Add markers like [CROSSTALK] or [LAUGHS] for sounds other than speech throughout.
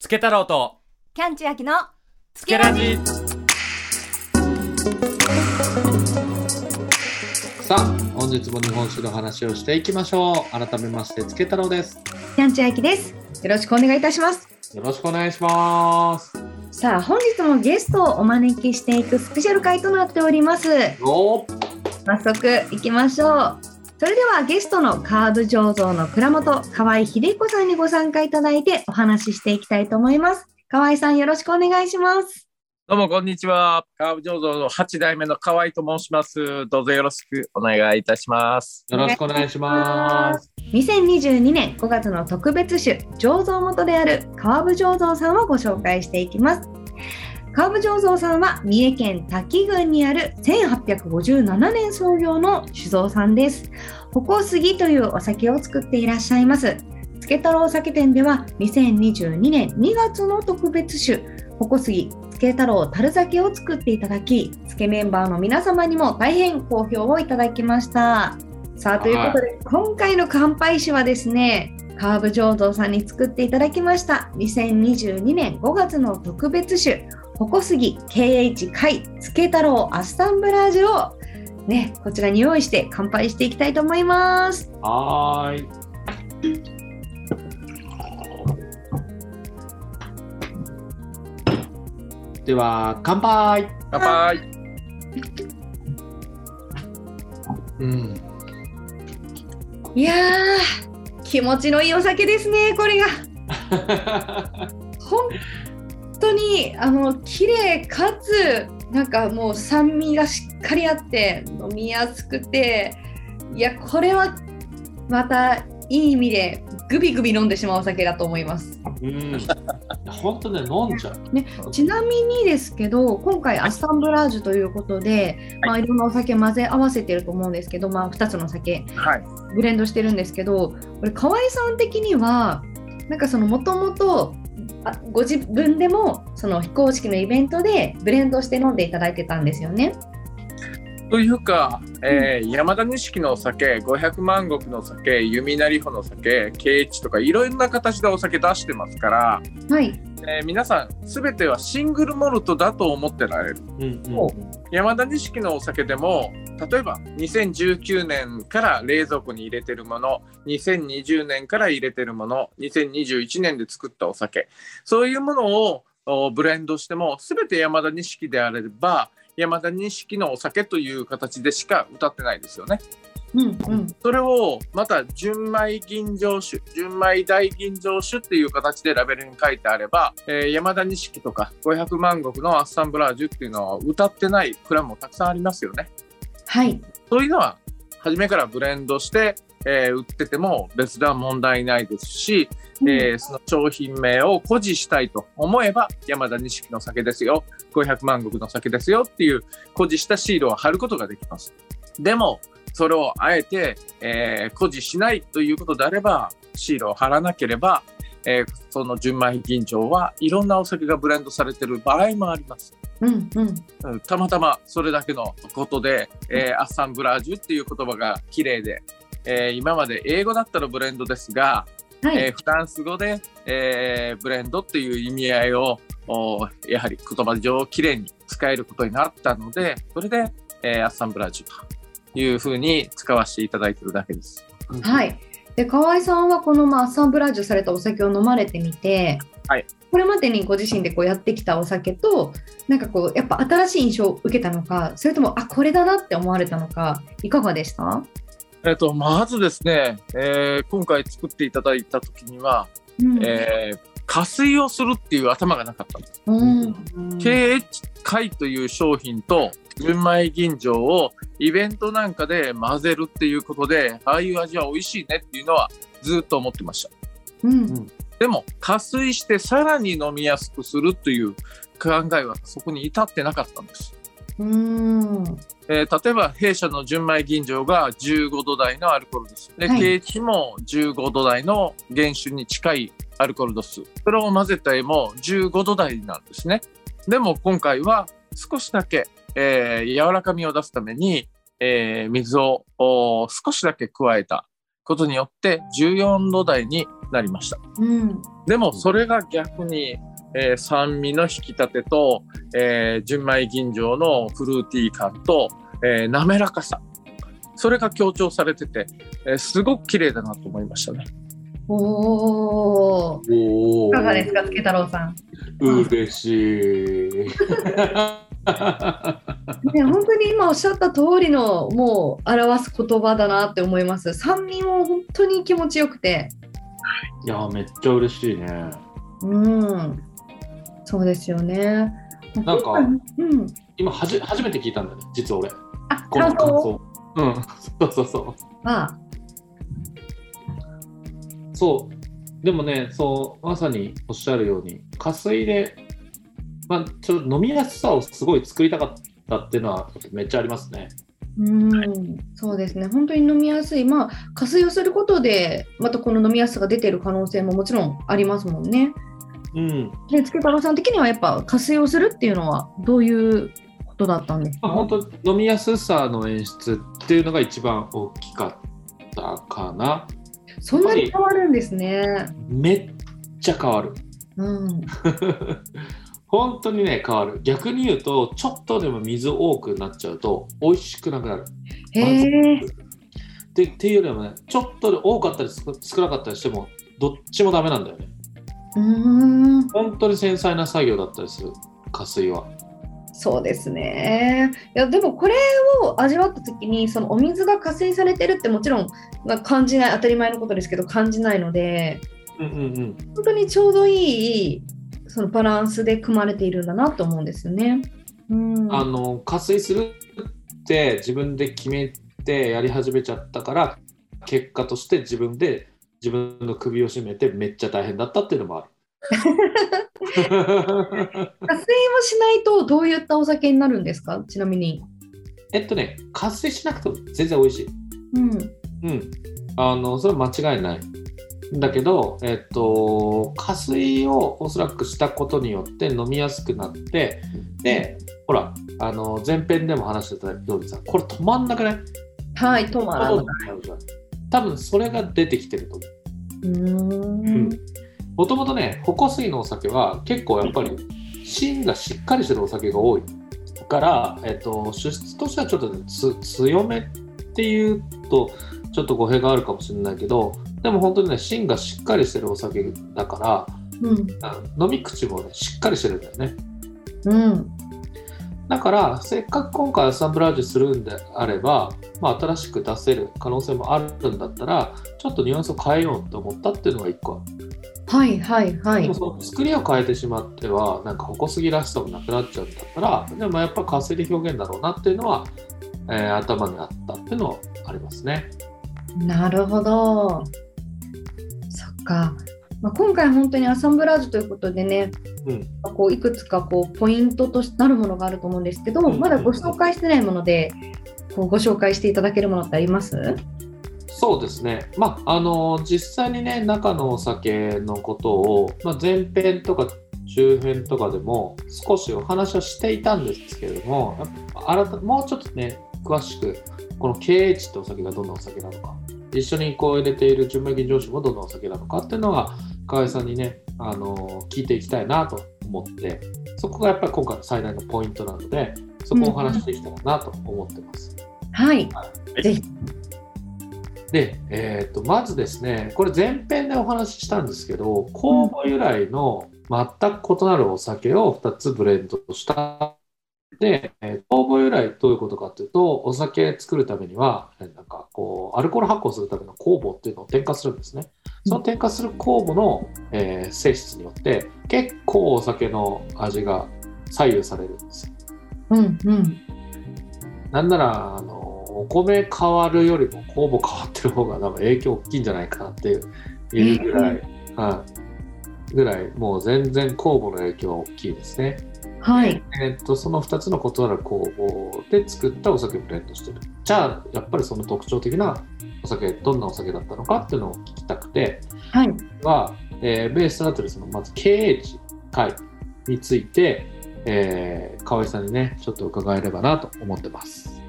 つけ太郎と。キャンチュアキのつけラジさあ本日も日本酒の話をしていきましょう。改めましてつけ太郎です。キャンチュアキです。よろしくお願いいたします。よろしくお願いします。さあ本日もゲストをお招きしていくスペシャル回となっております。お早速行きましょうそれではゲストのカーブ醸造の蔵元河合秀彦さんにご参加いただいてお話ししていきたいと思います河合さんよろしくお願いしますどうもこんにちは。カーブ醸造の8代目の河合と申します。どうぞよろしくお願いいたします。よろしくお願いします2022年5月の特別種醸造元である川部醸造さんをご紹介していきます川部醸造さんは三重県滝郡にある1857年創業の酒造さんです。鉾杉というお酒を作っていらっしゃいます。つけ太郎酒店では2022年2月の特別種鉾杉つけ太郎樽酒を作っていただきつけメンバーの皆様にも大変好評をいただきました。さあということで、今回の乾杯酒はですねカーブ醸造さんに作っていただきました。2022年5月の特別酒鉾杉 KH 貝つけ太郎アッサンブラージュをねこちらに用意して乾杯していきたいと思います。はーい。では乾杯。乾杯。うん。いやー気持ちのいいお酒ですねこれが。[LAUGHS] 本当にあの綺麗かつなんかもう酸味がしっかりあって飲みやすくていやこれはまたいい意味でグビグビ飲んでしまうお酒だと思います。うん。本当ね飲んじゃう。ちなみにですけど今回アッサンブラージュということで、い。まあ、いろんなお酒混ぜ合わせてると思うんですけど、まあ、2つの酒はい。ブレンドしてるんですけどこれ河合さん的にはなんかそのもともとあご自分でもその非公式のイベントでブレンドして飲んでいただいてたんですよね。というか、えー山田錦のお酒、500万石のお酒、弓なり穂のお酒、ケイチとかいろんな形でお酒出してますから、はい、えー皆さんすべてはシングルモルトだと思ってられる。うんうん。山田錦のお酒でも例えば2019年から冷蔵庫に入れてるもの2020年から入れてるもの2021年で作ったお酒。そういうものをおブレンドしても全て山田錦であれば山田錦のお酒という形でしか歌ってないですよね。うんうんそれをまた純米吟醸酒純米大吟醸酒っていう形でラベルに書いてあれば、えー山田錦とか500万石のアッサンブラージュっていうのは歌ってない蔵もたくさんありますよね。はいそういうのは初めからブレンドして、えー売ってても別段問題ないですし、えーその商品名を誇示したいと思えば山田錦の酒ですよ500万石の酒ですよっていう誇示したシールを貼ることができます。でもそれをあえて、えー誇示しないということであればシールを貼らなければ、えーその純米吟醸はいろんなお酒がブレンドされてる場合もあります。うんうんうんたまたまそれだけのことで、えーアッサンブラージュっていう言葉が綺麗で、えー今まで英語だったらブレンドですが、はい、えーフランス語で、えーブレンドっていう意味合いをおやはり言葉上綺麗に使えることになったのでそれで、えーアッサンブラージュというふうに使わせていただいてるだけです。はい。で河合さんはこの、まあ、アッサンブラージュされたお酒を飲まれてみて、はい、これまでにご自身でこうやってきたお酒となんかこうやっぱ新しい印象を受けたのかそれともあこれだなって思われたのかいかがでした、えっとまずですね、えー今回作っていただいた時には、うん。えー加水をするっていう頭がなかった。ん。です。うん、KH 貝という商品と純米吟醸をイベントなんかで混ぜるっていうことでああいう味は美味しいねっていうのはずっと思ってました。うん。でも加水してさらに飲みやすくするという考えはそこに至ってなかったんです、うんえー例えば弊社の純米吟醸が15度台のアルコール度数で、はい。KH も15度台の原酒に近いアルコール度数。それを混ぜた絵も15度台なんですね。でも今回は少しだけ、えー柔らかみを出すために、えー水をお少しだけ加えたことによって14度台になりました。うん。でもそれが逆に、えー酸味の引き立てと、えー純米吟醸のフルーティー感と、えー滑らかさそれが強調されてて、えーすごく綺麗だなと思いましたね。おお。おいかがですか、つけ太郎さん。嬉しい。[LAUGHS] ね、本当に今おっしゃった通りのもう表す言葉だなって思います。酸味も本当に気持ちよくて。いや、めっちゃ嬉しいね。うん。そうですよね。なんかうん。今はじ、初めて聞いたんだよね、実は俺。あ、この感感想想。うん、そうそうそう。は。そう。でもね、そう、まさにおっしゃるように、加水で、まあ、ちょっと飲みやすさをすごい作りたかったっていうのはめっちゃありますね。うん、そうですね。本当に飲みやすい。まあ、加水をすることで、またこの飲みやすさが出ている可能性ももちろんありますもんね。うん。で、つけさん的にはやっぱ加水をするっていうのはどういうことだったんですか、まあ、本当飲みやすさの演出っていうのが一番大きかったかな。そんなに変わるんですね。めっちゃ変わる。うん。[LAUGHS] 本当にね、変わる。逆に言うと、ちょっとでも水多くなっちゃうと、美味しくなくなる。へえ。でっていうよりもね、ちょっと多かったり少少なかったりしても、どっちもダメなんだよね。うーん。本当に繊細な作業だったりする、加水は。そうですね。いやでもこれを味わった時にそのお水が加水されてるってもちろん、まあ、感じない当たり前のことですけど感じないのでうんうんうん。本当にちょうどいいそのバランスで組まれているんだなと思うんですよね。うん、あの、加水するって自分で決めてやり始めちゃったから、結果として自分で自分の首を絞めてめっちゃ大変だったっていうのもある。[LAUGHS] 加水をしないとどういったお酒になるんですか？ちなみに。えっとね、加水しなくても全然美味しい。うん。うん。あの、それは間違いない。だけど、えっと、加水をおそらくしたことによって飲みやすくなって、で、ほら、あの、前編でも話してたようにさ、これ止まんなくない？はい、トマラ。う多分それが出てきてると思う。もともとね、矛水のお酒は結構やっぱり芯がしっかりしてるお酒が多い。から、えっと、主質としてはちょっと、ね、つ強めっていうとちょっと語弊があるかもしれないけどでも本当にね芯がしっかりしてるお酒だからうん。飲み口もねしっかりしてるんだよねうん。だからせっかく今回アッサンブラージュするんであれば、まあ、新しく出せる可能性もあるんだったらちょっとニュアンスを変えようと思ったっていうのが一個あるはいはいはいでも。その作りを変えてしまってはなんか矛杉らしさもなくなっちゃうんだったらでもやっぱ加水で表現だろうなっていうのは、えー頭にあったっていうのはありますね。なるほど。そっか。まあ、今回本当にアッサンブラージュということでね、うんこういくつかこうポイントとなるものがあると思うんですけど、うんまだご紹介してないものでこうご紹介していただけるものってあります？そうですね、まああの実際にね中のお酒のことを、まあ、前編とか中編とかでも少しお話はしていたんですけれどももうちょっとね詳しくこの経営値ってお酒がどんなお酒なのか一緒にこう入れている純米吟醸酒もどんなお酒なのかっていうのは河合さんにねあの聞いていきたいなと思ってそこがやっぱり今回の最大のポイントなのでそこをお話しできたらなと思ってます。はい。ぜひ。で、えー、とまずですねこれ前編でお話ししたんですけど酵母由来の全く異なるお酒を2つブレンドしたで、えー酵母由来どういうことかっていうとお酒作るためにはえーなんかこうアルコール発酵するための酵母っていうのを添加するんですねその添加する酵母の、えー性質によって結構お酒の味が左右されるんですようんうん。なんならあのお米変わるよりも酵母変わってる方が多分影響大きいんじゃないかなっていういうぐらい、はい、ぐらいもう全然酵母の影響は大きいですね。はい。えっとその2つの異なる酵母で作ったお酒をブレンドしてる。じゃあやっぱりその特徴的なお酒どんなお酒だったのかっていうのを聞きたくてはい。は、えーベースとなっているそのまず経営値会について、えー、河合さんにねちょっと伺えればなと思ってます。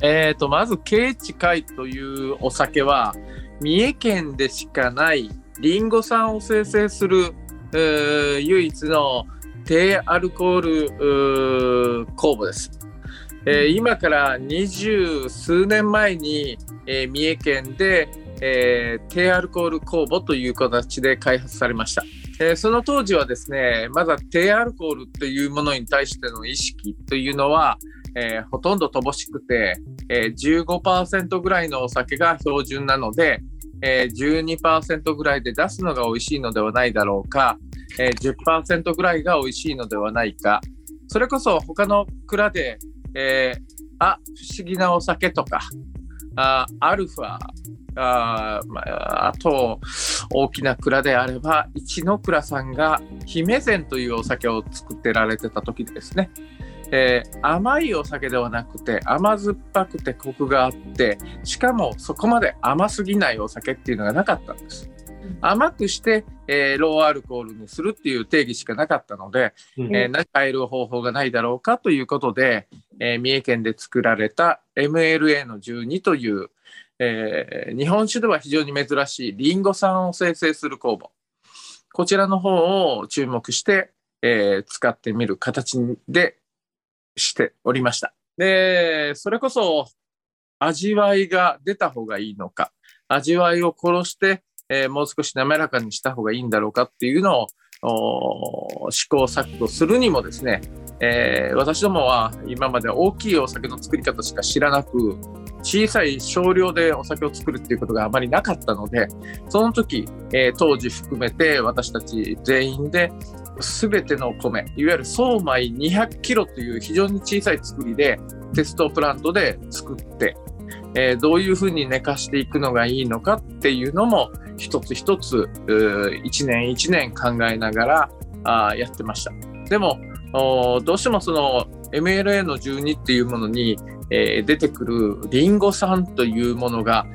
えー、とまずケーチ会というお酒は、三重県でしかないリンゴ酸を生成する、えー唯一の低アルコール酵母です。えー今から二十数年前に、えー三重県で、えー低アルコール酵母という形で開発されました。えーその当時はですね、まだ低アルコールというものに対しての意識というのは、えーほとんど乏しくて、えー15%ぐらいのお酒が標準なので、えー12%ぐらいで出すのが美味しいのではないだろうか、えー10%ぐらいが美味しいのではないか、それこそ他の蔵で、えーあ、不思議なお酒とか、あアルファ、あ,、まあ、あと大きな蔵であれば一の蔵さんが姫膳というお酒を作ってられてた時ですね、えー甘いお酒ではなくて甘酸っぱくてコクがあってしかもそこまで甘すぎないお酒っていうのがなかったんです。甘くして、えーローアルコールにするっていう定義しかなかったので、うんえー何える方法がないだろうかということで、えー三重県で作られた MLA の12という、えー日本酒では非常に珍しいリンゴ酸を生成する酵母こちらの方を注目して、えー使ってみる形でしておりました。でそれこそ味わいが出た方がいいのか味わいを殺して、えーもう少し滑らかにした方がいいんだろうかっていうのを試行錯誤するにもですね、えー私どもは今まで大きいお酒の作り方しか知らなく小さい少量でお酒を作るっていうことがあまりなかったのでその時、えー当時含めて私たち全員で全ての米いわゆる総米200キロという非常に小さい作りでテストプラントで作って、えーどういうふうに寝かしていくのがいいのかっていうのも一つ一つ一年一年考えながらあーやってました。でもどうしてもその MLA の12っていうものに、えー出てくるリンゴ酸というものが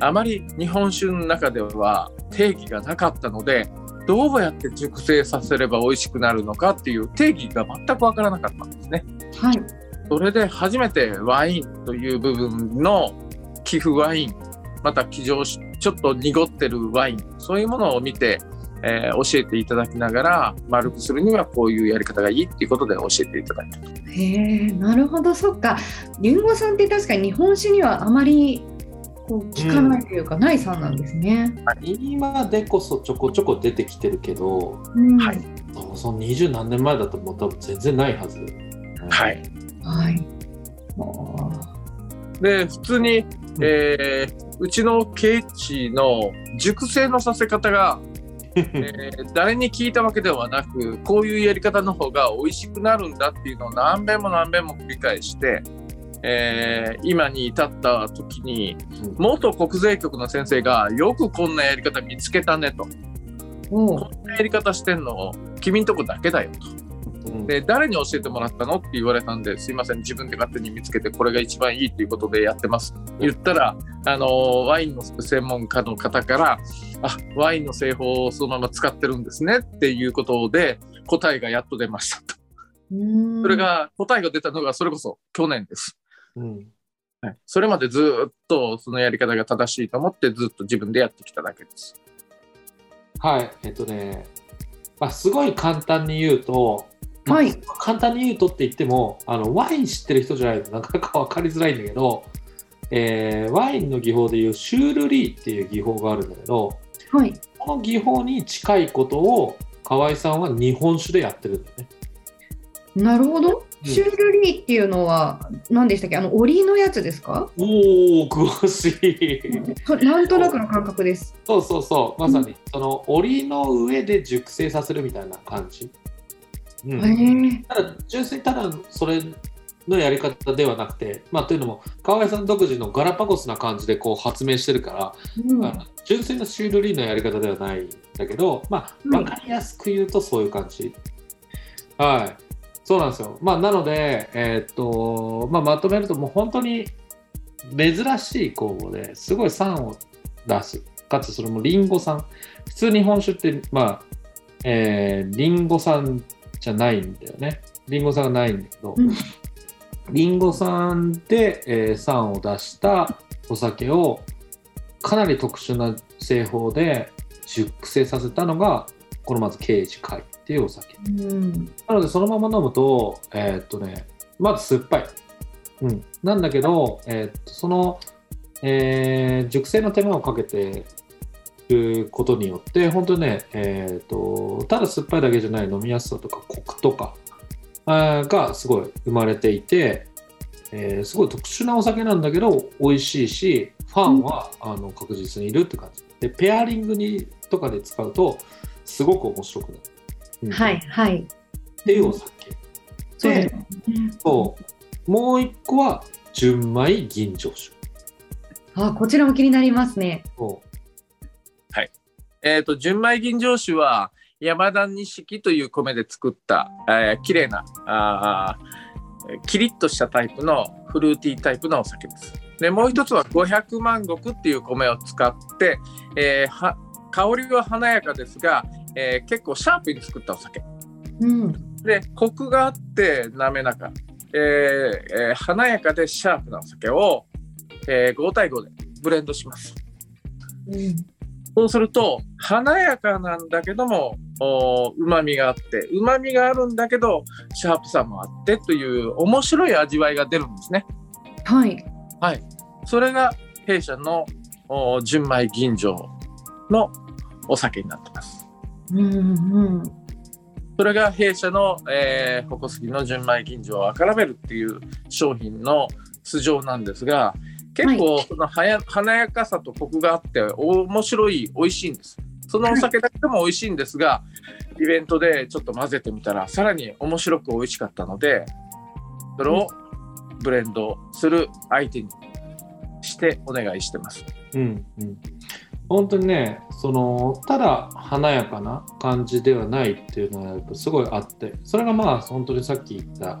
あまり日本酒の中では定義がなかったのでどうやって熟成させれば美味しくなるのかっていう定義が全くわからなかったんですね。はい。それで初めてワインという部分の寄付ワインまた騎乗しちょっと濁ってるワインそういうものを見て、えー教えていただきながら丸くするにはこういうやり方がいいっていうことで教えていただいた。へえ、なるほど、そっか。リンゴ酸って確かに日本酒にはあまりこう効かないというか、ない酸なんですね。今でこそちょこちょこ出てきてるけどうんはいその二十何年前だともう多分全然ないはず。はい。はい。あで普通に、えーうちのケーチの熟成のさせ方が、[LAUGHS] えー誰に聞いたわけではなくこういうやり方の方が美味しくなるんだっていうのを何遍も何遍も繰り返して、えー今に至った時にうん。元国税局の先生がよくこんなやり方見つけたねと。うこんなやり方してんの君んとこだけだよと。うん。で誰に教えてもらったのって言われたんですいません自分で勝手に見つけてこれが一番いいということでやってます。言ったらあのワインの専門家の方からあワインの製法をそのまま使ってるんですねっていうことで答えがやっと出ましたと。うん。それが答えが出たのがそれこそ去年です、うん。はい、それまでずっとそのやり方が正しいと思ってずっと自分でやってきただけです。はい、えっとね、まあ、すごい簡単に言うと、まあはい簡単に言うとって言ってもあの、ワイン知ってる人じゃないとなかなか分かりづらいんだけど、えーワインの技法でいうシュールリーっていう技法があるんだけど、はい。この技法に近いことを河合さんは日本酒でやってるんだよね。なるほど。うんシュールリーっていうのは何でしたっけ？あの檻のやつですか？おお、詳しい。[LAUGHS] そなんとなくの感覚です。そうそうそう、まさに、その檻の上で熟成させるみたいな感じ。うん。ただ純粋にただそれのやり方ではなくて、まあ、というのも河合さん独自のガラパゴスな感じでこう発明してるから、うん純粋なシュールリーのやり方ではないんだけど、まあ、うん分かりやすく言うとそういう感じ。はいそうなんですよ。まあ、なので、えーっとまあ、まとめるともう本当に珍しい酵母ですごい酸を出すかつそれもリンゴ酸普通日本酒ってまあえーリンゴ酸じゃないんだよね。リンゴ酸がないんだけど、うん。リンゴ酸で、えー酸を出したお酒をかなり特殊な製法で熟成させたのがこのまず刑事会っていうお酒。うん。なのでそのまま飲むとえーっとねまず酸っぱい、うん、なんだけど、えーっとその、えー熟成の手間をかけてることによって本当にね、えーっとただ酸っぱいだけじゃない飲みやすさとかコクとかがすごい生まれていて、えーすごい特殊なお酒なんだけど美味しいしファンは、あの確実にいるって感じ。でペアリングにとかで使うとすごく面白くなる、うん。はいはい。っていうお酒。そうです。そう。もう一個は純米吟醸酒。あ、こちらも気になりますね。そえっ、と、純米吟醸酒は、山田錦という米で作った、えー、綺麗なあー、キリッとしたタイプのフルーティータイプのお酒です。で、もう一つは500万石っていう米を使って、えーは香りは華やかですが、えー結構シャープに作ったお酒。うん。で、コクがあって滑らか、えーえー華やかでシャープなお酒を、えー5対5でブレンドします。うん。そうすると華やかなんだけどもうまみがあってうまみがあるんだけどシャープさもあってという面白い味わいが出るんですね。はい。それが弊社のお純米吟醸のお酒になってます。うんうん。それが弊社の、えー、矛杉の純米吟醸赤ラベルっていう商品の素性なんですが結構そのはや華やかさとコクがあって面白い美味しいんです。そのお酒だけでも美味しいんですが、イベントでちょっと混ぜてみたらさらに面白く美味しかったのでそれをブレンドする相手にしてお願いしてます。ううんうん本当にねそのただ華やかな感じではないっていうのはやっぱすごいあってそれがまあ本当にさっき言った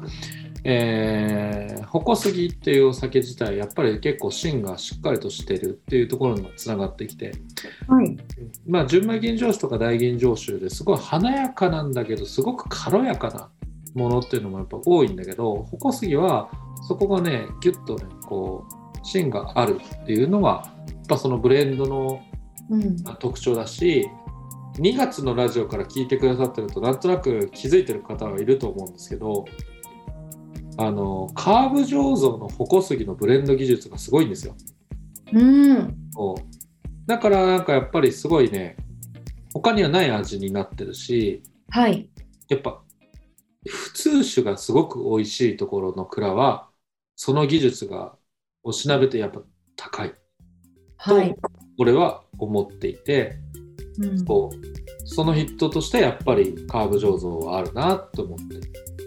えー、矛杉っていうお酒自体やっぱり結構芯がしっかりとしてるっていうところにもつながってきてはい。まあ、純米吟醸酒とか大吟醸酒ですごい華やかなんだけどすごく軽やかなものっていうのもやっぱ多いんだけど矛杉はそこがねギュッとねこう芯があるっていうのはやっぱそのブレンドのうん。特徴だし2月のラジオから聞いてくださってるとなんとなく気づいてる方はいると思うんですけどあのカーブ醸造の矛杉のブレンド技術がすごいんですよ。うん。そうだからなんかやっぱりすごいね他にはない味になってるしはい。やっぱ普通酒がすごく美味しいところの蔵はその技術がおしなべてやっぱ高いとはい。俺は思っていて、うんそうそのヒットとしてやっぱりカーブ醸造はあるなと思って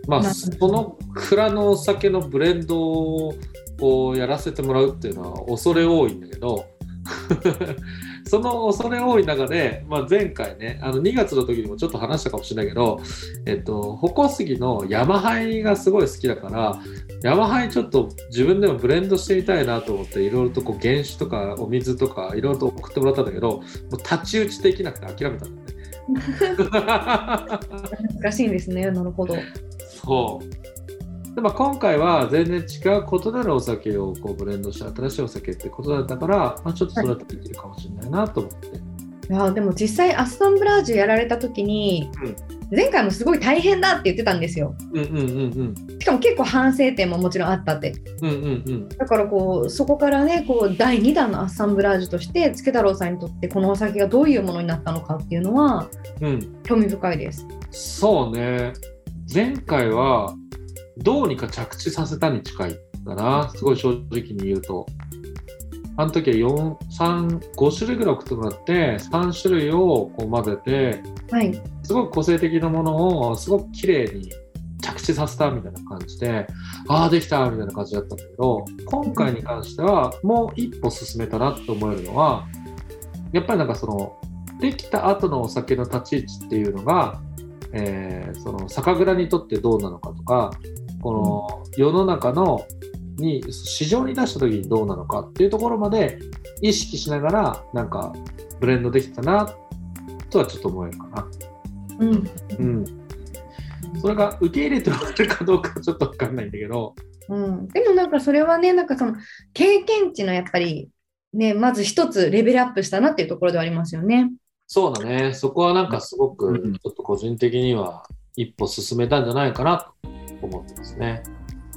まあその蔵のお酒のブレンドをやらせてもらうっていうのは恐れ多いんだけど [LAUGHS] その恐れ多い中で、まあ、前回ねあの2月の時にもちょっと話したかもしれないけど、えっと、矛杉の山ハイがすごい好きだから山ハイちょっと自分でもブレンドしてみたいなと思っていろいろとこう原酒とかお水とかいろいろと送ってもらったんだけどもう太刀打ちできなくて諦めたんだね。[LAUGHS] [LAUGHS] 難しいんですね。なるほど。そうで、まあ、今回は全然違う異なるお酒をこうブレンドした新しいお酒ってことだったから、まあ、ちょっとそれだとできるかもしれないなと思って。いやでも実際アストンブラージュやられた時に、前回もすごい大変だって言ってたんですよ。うんうんうんしかも結構反省点ももちろんあったって。うんうんうんだからこうそこからねこう第2弾のアッサンブラージュとしてつけ太郎さんにとってこのお酒がどういうものになったのかっていうのはうんうん興味深いです。そうね前回はどうにか着地させたに近いかなすごい正直に言うとあの時は4 3 5種類ぐらい送ってもらって3種類をこう混ぜてはい。すごく個性的なものをすごく綺麗に着地させたみたいな感じでああできたみたいな感じだったんだけど今回に関してはもう一歩進めたなって思えるのはやっぱりなんかそのできた後のお酒の立ち位置っていうのが、えーその酒蔵にとってどうなのかとかこの世の中のに市場に出した時にどうなのかっていうところまで意識しながらなんかブレンドできたなとはちょっと思えるかな。うん。うん、それが受け入れてもらえるかどうかちょっと分かんないんだけど、うん、でもなんかそれはねなんかその経験値のやっぱりね、まず一つレベルアップしたなっていうところではありますよね。そうだね。そこはなんかすごく、うんちょっと個人的には一歩進めたんじゃないかなと思ってますね。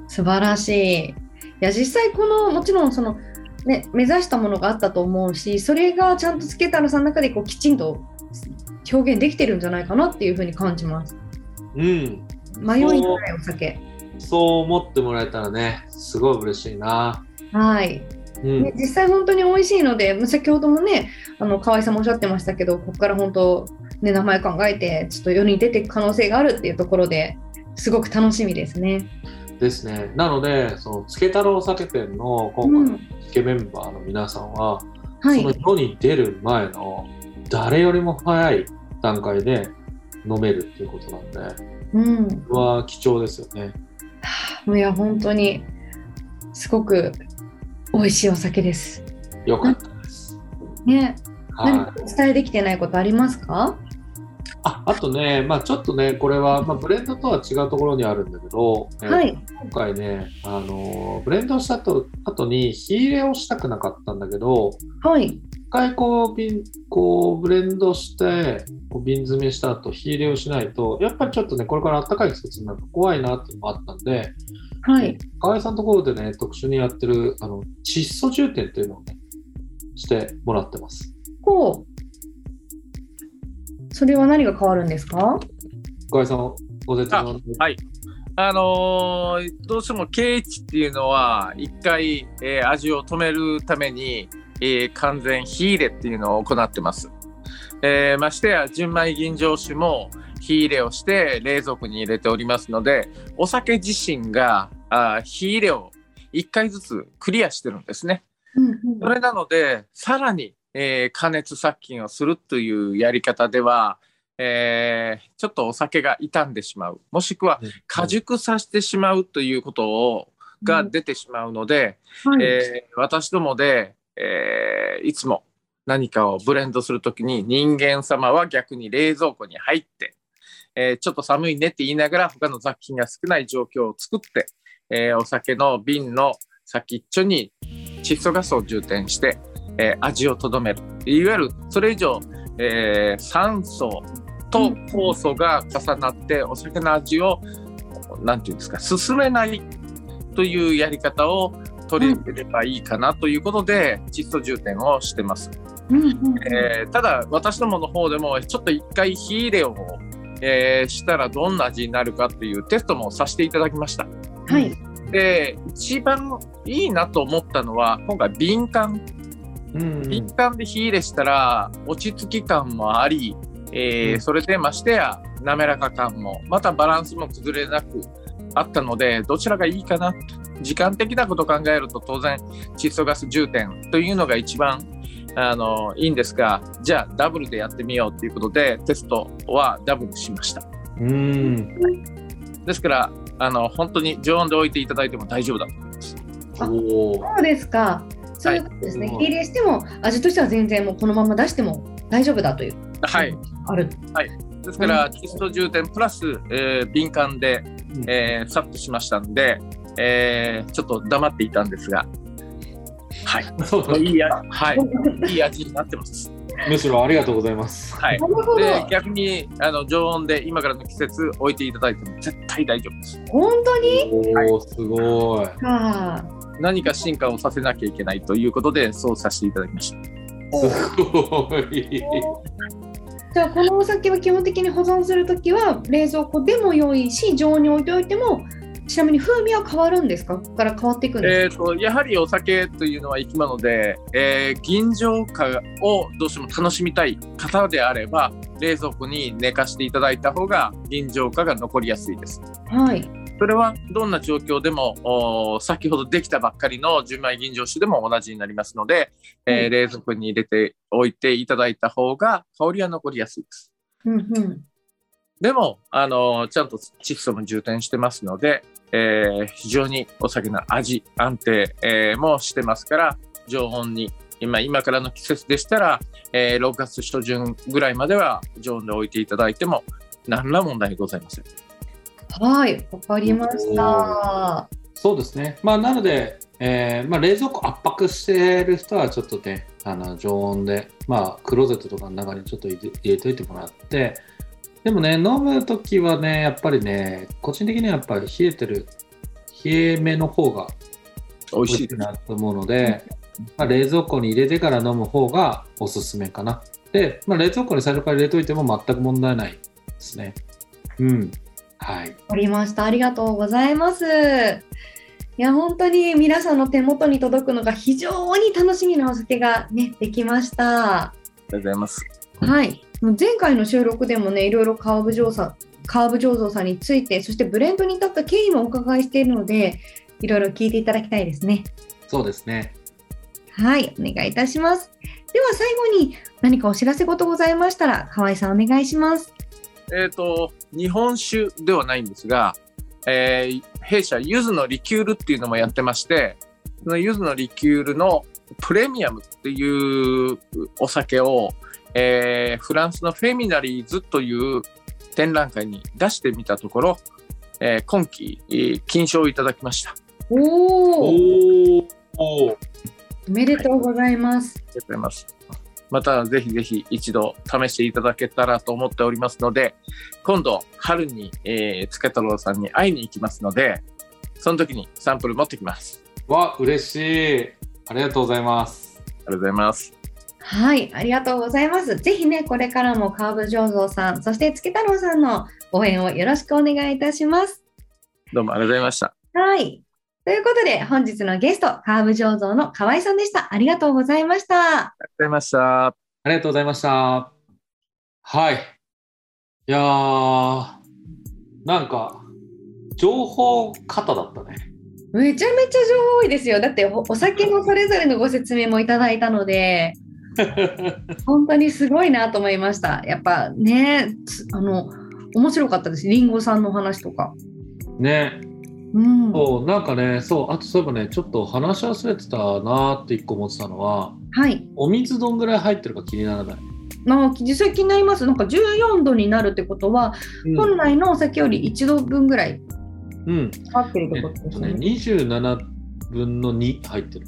素晴らしい。いや実際このもちろんその、ね、目指したものがあったと思うしそれがちゃんとつけたらさんの中でこうきちんと表現できてるんじゃないかなっていうふうに感じます。うん。迷いのないお酒。そう思ってもらえたらね、すごい嬉しいな。はい、うん。ね、実際本当に美味しいので先ほどもねあの河合さんもおっしゃってましたけどここから本当、ね、名前考えてちょっと世に出ていく可能性があるっていうところですごく楽しみですね。ですね。なので、その、つけ太郎酒店の今うん回のつけメンバーの皆さんは、はいその世に出る前の誰よりも早い段階で飲めるっていうことなんで、うん、は貴重ですよね。いや本当にすごく美味しいお酒です。よかったです。ね、何はいか。お伝えできてないことありますか？ああとね、まあ、ちょっとね、これは、まあ、ブレンドとは違うところにあるんだけど、えーはい。今回ね、あのーブレンドしたと後に火入れをしたくなかったんだけど、はい。一回こう瓶こうブレンドしてこう瓶詰めした後火入れをしないとやっぱりちょっとねこれから暖かい季節になると怖いなっていうのもあったんではい。河合さんのところでね特殊にやってるあの窒素充填っていうのをねしてもらってますこう。それは何が変わるんですか？河合さんご説明をはいあのーどうしても経値っていうのは一回、えー味を止めるために、えー完全火入れっていうのを行ってます。えーましてや純米吟醸酒も火入れをして冷蔵庫に入れておりますのでお酒自身があー火入れを1回ずつクリアしてるんですね。うんそれなのでさらに、えー加熱殺菌をするというやり方では、えーちょっとお酒が傷んでしまうもしくは過熟させてしまうということをが出てしまうので、はい。えー私どもで、えーいつも何かをブレンドするときに人間様は逆に冷蔵庫に入って、えーちょっと寒いねって言いながら他の雑菌が少ない状況を作って、えーお酒の瓶の先っちょに窒素ガスを充填して、えー味をとどめるいわゆるそれ以上、え酸素と酵素が重なってお酒の味をなんていうんですか進めないというやり方を取り入れればいいかなということで、窒素充填をしてます。うんうんえーただ私どもの方でもちょっと一回火入れを、えーしたらどんな味になるかっていうテストもさせていただきました。はい。で一番いいなと思ったのは今回敏感。うん敏感で火入れしたら落ち着き感もあり、えーうん。それでましてや滑らか感もまたバランスも崩れなくあったのでどちらがいいかな。と時間的なことを考えると当然窒素ガス充填というのが一番あのいいんですがじゃあダブルでやってみようということでテストはダブルしましたうんですからあの本当に常温で置いていただいても大丈夫だと思いますそうですか。そういうことですね。はい火入れしても味としては全然もうこのまま出しても大丈夫だという。はい。ある。ですから、窒素充填プラス、えー敏感で、えー、さっとしましたんで、えーちょっと黙っていたんですが、はい。そうだいい味、はい。いい味になってます。むしろありがとうございますはい。で、逆に、あの、常温で今からの季節置いていただいても絶対大丈夫です。本当に？おおすごいか。何か進化をさせなきゃいけないということで、そうさせていただきました。すごいじゃあこのお酒は基本的に保存するときは冷蔵庫でも良いし常温に置いておいてもちなみに風味は変わるんですか？ここから変わっていくんですえー、とやはりお酒というのは生き物で、えー吟醸化をどうしても楽しみたい方であれば冷蔵庫に寝かしていただいた方が吟醸化が残りやすいです。かはい。それはどんな状況でもお先ほどできたばっかりの純米吟醸酒でも同じになりますので、えーうん冷蔵庫に入れておいていただいた方が香りは残りやすいです。うんうん。でも、あのちゃんと窒素も充填してますので、えー非常にお酒の味、安定、えーもしてますから、常温に、今今からの季節でしたら、えー6月初旬ぐらいまでは常温で置いていただいても、何ら問題ございません。はい。わかりました。そうですね。まあ、なので、えーまあ、冷蔵庫圧迫してる人はちょっとねあの常温で、まあ、クローゼットとかの中にちょっと入れ入れといてもらってでもね飲む時はねやっぱりね個人的にはやっぱり冷えてる冷え目の方が美美味しい味しいなと思うので、まあ、冷蔵庫に入れてから飲む方がおすすめかなで、まあ、冷蔵庫に最初から入れといても全く問題ないですねうんはいわかりました。ありがとうございます。いや、本当に皆さんの手元に届くのが非常に楽しみなお酒がね、できました。ありがとうございます。はい。前回の収録でもね、いろいろカーブ醸造カーブ醸造さんについて、そしてブレンドに至った経緯もお伺いしているので、いろいろ聞いていただきたいですね。そうですねはい、お願いいたします。では最後に何かお知らせ事ございましたら、河合さんお願いします。えっ、と、日本酒ではないんですが、えー弊社、柚子のリキュールっていうのもやってまして、その柚子のリキュールのプレミアムっていうお酒を、えーフランスのフェミナリーズという展覧会に出してみたところ、えー今期、えー金賞をいただきました。あおお、おおおめでとうございます。りがとうございます。またぜひぜひ一度試していただけたらと思っておりますので、今度春に、えー、つけ太郎さんに会いに行きますので、その時にサンプル持ってきます。わ嬉しいありがとうございますありがとうございます。はい、ありがとうございます。ぜひね、これからもカーブ醸造さん、そして月太郎さんの応援をよろしくお願いいたします。どうもありがとうございました。はい。ということで、本日のゲスト、カーブ醸造の河合さんでした。ありがとうございました。ありがとうございました。ありがとうございましたはいいやーなんか情報型だったねめちゃめちゃ情報多いですよ。だってお、お酒のそれぞれのご説明もいただいたので、本当にすごいなと思いました。やっぱね、つあの、面白かったです。りんごさんの話とか。ねうん。そうなんかねそうあとそういえばねちょっと話し忘れてたなーって一個思ってたのははい。お水どんぐらい入ってるか気にならない、まあ、実際気になります。なんか14度になるってことは、本来のお酒より1度分ぐらいうん、かかってるってえことでっとねすね。27分の2入ってる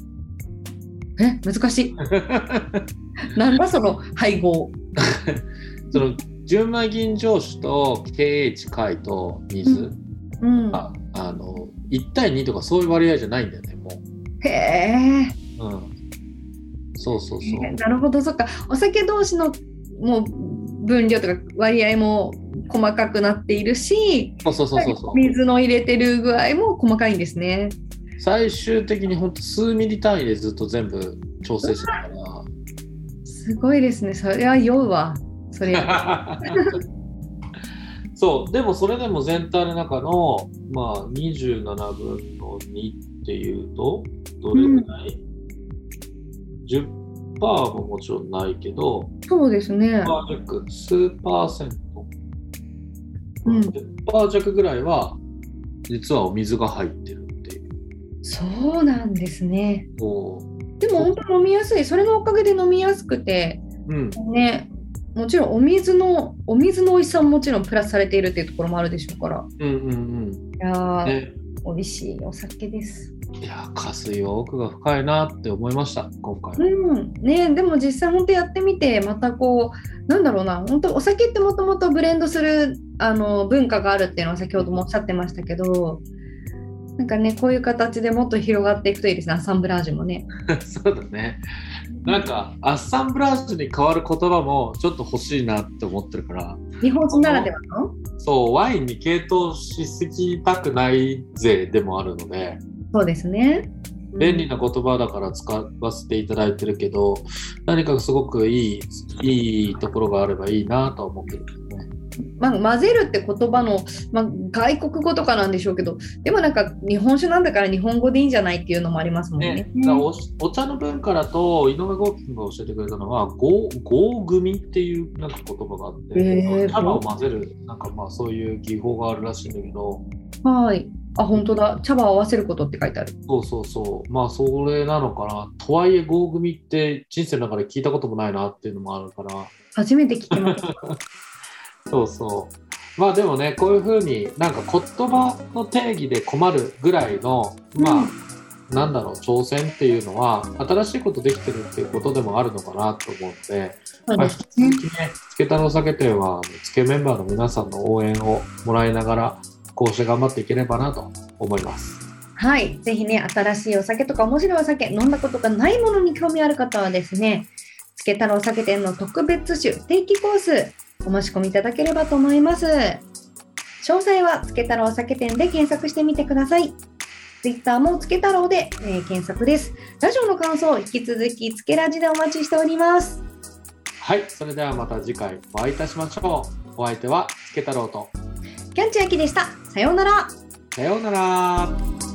え、難しい。[LAUGHS] なんだその配合。その純米吟醸酒と KH 貝と水、うん。ああの1対2とかそういう割合じゃないんだよねもへえ。う、うん、そうそうそうなるほど、そっか。お酒同士のもう分量とか割合も細かくなっているし、そうそうそう水の入れてる具合も細かいんですね。最終的に本当数ミリ単位でずっと全部調整してたからすごいですね。それは酔うわ。それ。[LAUGHS] そうでもそれでも全体の中のまあ27分の2っていうとどれぐらい、10%ももちろんないけどそうですね。パー弱数パーセント、うん10%弱ぐらいは実はお水が入ってそうなんですね。そでも本当飲みやすい。それのおかげで飲みやすくて、ううんね、もちろんお水の、お水の美味しさももちろんプラスされているっていうところもあるでしょうから。うんうんいやー、うんね美味しいお酒です。いや加水は奥が深いなって思いました今回うん、ね、でも実際本当やってみて、またこう、なんだろうな、本当お酒ってもともとブレンドするあの文化があるっていうのは先ほどもおっしゃってましたけど、なんかね、こういう形でもっと広がっていくといいですね、アッサンブラージュもね。[LAUGHS] そうだねなんかアッサンブラージュに変わる言葉もちょっと欲しいなって思ってるから日本人ならではの？そうワインに傾倒しすぎたくないぜでもあるのでそうですね。便利な言葉だから使わせていただいてるけど何かすごくいいいいところがあればいいなとは思ってる。まあ、混ぜるって言葉の、まあ、外国語とかなんでしょうけど、でもなんか日本酒なんだから日本語でいいんじゃないっていうのもありますもんね。ね、おお茶の文化だと井上豪輝君が教えてくれたのは合合組っていうなんか言葉があって、へー茶葉を混ぜるなんかまあそういう技法があるらしいんだけどはい。あ、本当だ。茶葉を合わせることって書いてある。そうそうそうまあそれなのかなとはいえ合組って人生の中で聞いたこともないなっていうのもあるから初めて聞きました。[LAUGHS] そうそうまあでもねこういうふうになんか言葉の定義で困るぐらいのまあ、なんだろう挑戦っていうのは新しいことできてるっていうことでもあるのかなと思うので、まあ、引き続きねつけ太郎酒店はつけメンバーの皆さんの応援をもらいながらこうして頑張っていければなと思います。はい。ぜひね、新しいお酒とか面白いお酒、飲んだことがないものに興味ある方はですね、つけ太郎酒店の特別種定期コース、お申し込みいただければと思います。詳細はつけ太郎酒店で検索してみてください。Twitter もつけ太郎で、えー検索です。ラジオの感想、引き続きつけラジでお待ちしております。はい、それではまた次回お会いいたしましょう。お相手はつけ太郎とキャンチャキでした。さようなら。さようなら。